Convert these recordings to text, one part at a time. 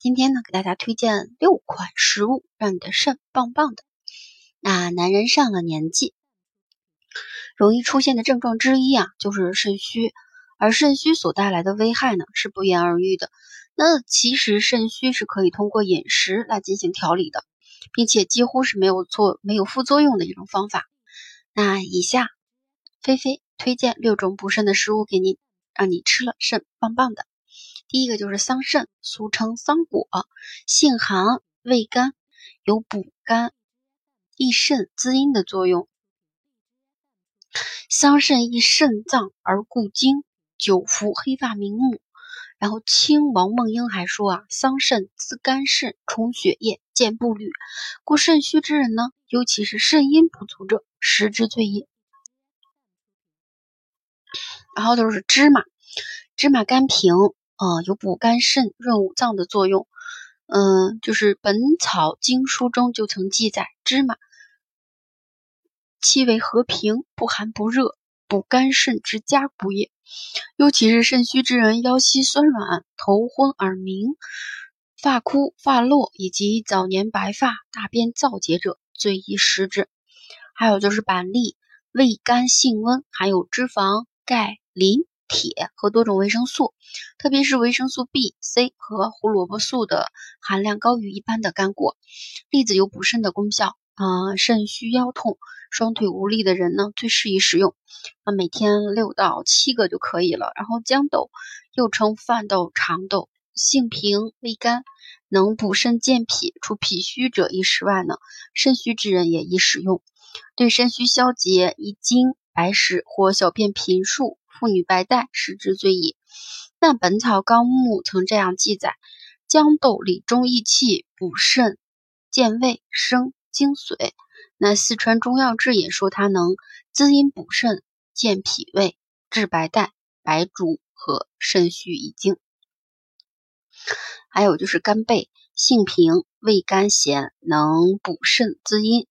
今天呢，给大家推荐六款食物，让你的肾棒棒的。那男人上了年纪，容易出现的症状之一啊，就是肾虚。而肾虚所带来的危害呢，是不言而喻的。那其实肾虚是可以通过饮食来进行调理的，并且几乎是没有错、没有副作用的一种方法。那以下，菲菲推荐六种补肾的食物给您，让你吃了肾棒棒的。第一个就是桑葚，俗称桑果，性寒，味甘，有补肝益肾、滋阴的作用。桑葚益肾脏而固精，久服黑发明目。然后清王梦英还说啊，桑葚滋肝肾，充血液，健步履。故肾虚之人呢，尤其是肾阴不足者，食之最宜。然后就是芝麻，芝麻甘平。啊，有补肝肾、润五脏的作用。嗯，就是《本草经书》中就曾记载，芝麻气味和平，不寒不热，补肝肾之佳补也。尤其是肾虚之人，腰膝酸软、头昏耳鸣、发枯发落，以及早年白发、大便燥结者，最宜食之。还有就是板栗，味甘性温，含有脂肪、钙、磷。铁和多种维生素，特别是维生素 B、C 和胡萝卜素的含量高于一般的干果。栗子有补肾的功效啊，肾虚腰痛、双腿无力的人呢，最适宜食用。啊，每天六到七个就可以了。然后豇豆又称饭豆、长豆，性平味甘，能补肾健脾。除脾虚者宜食外呢，肾虚之人也宜食用。对肾虚消结、遗精、白石或小便频数。妇女白带食之最宜。那《本草纲目》曾这样记载：豇豆理中益气，补肾健胃，生精髓。那《四川中药志》也说它能滋阴补肾、健脾胃、治白带、白术和肾虚遗精。还有就是干贝，性平，味甘咸，能补肾滋阴，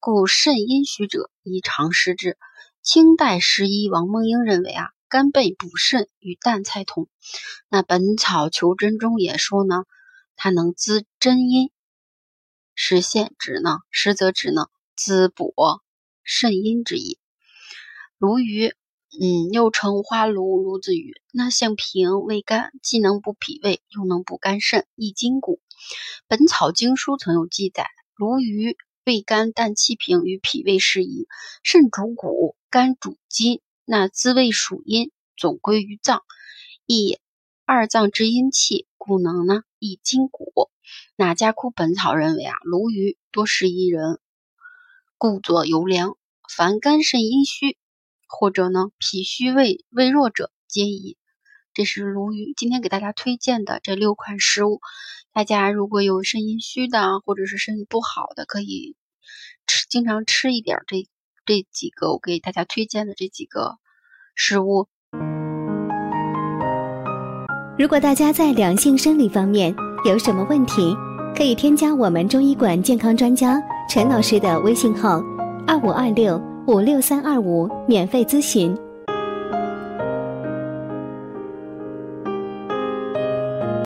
故肾阴虚者宜常食之。清代时医王梦英认为啊，干贝补肾与淡菜同。那《本草求真》中也说呢，它能滋真阴，实现指呢，实则指呢滋补肾阴之意。鲈鱼，嗯，又称花鲈、鲈子鱼，那性平味甘，既能补脾胃，又能补肝肾、益筋骨。《本草经书》曾有记载，鲈鱼。味甘淡气平，与脾胃适宜。肾主骨，肝主筋，那滋味属阴，总归于脏，益二脏之阴气，故能呢益筋骨。那家库本草认为啊，鲈鱼多食宜人，故作油凉。凡肝肾阴虚，或者呢脾虚胃胃弱者，皆宜。这是鲈鱼今天给大家推荐的这六款食物。大家如果有肾阴虚的，或者是身体不好的，可以吃经常吃一点这这几个我给大家推荐的这几个食物。如果大家在两性生理方面有什么问题，可以添加我们中医馆健康专家陈老师的微信号：二五二六五六三二五，免费咨询。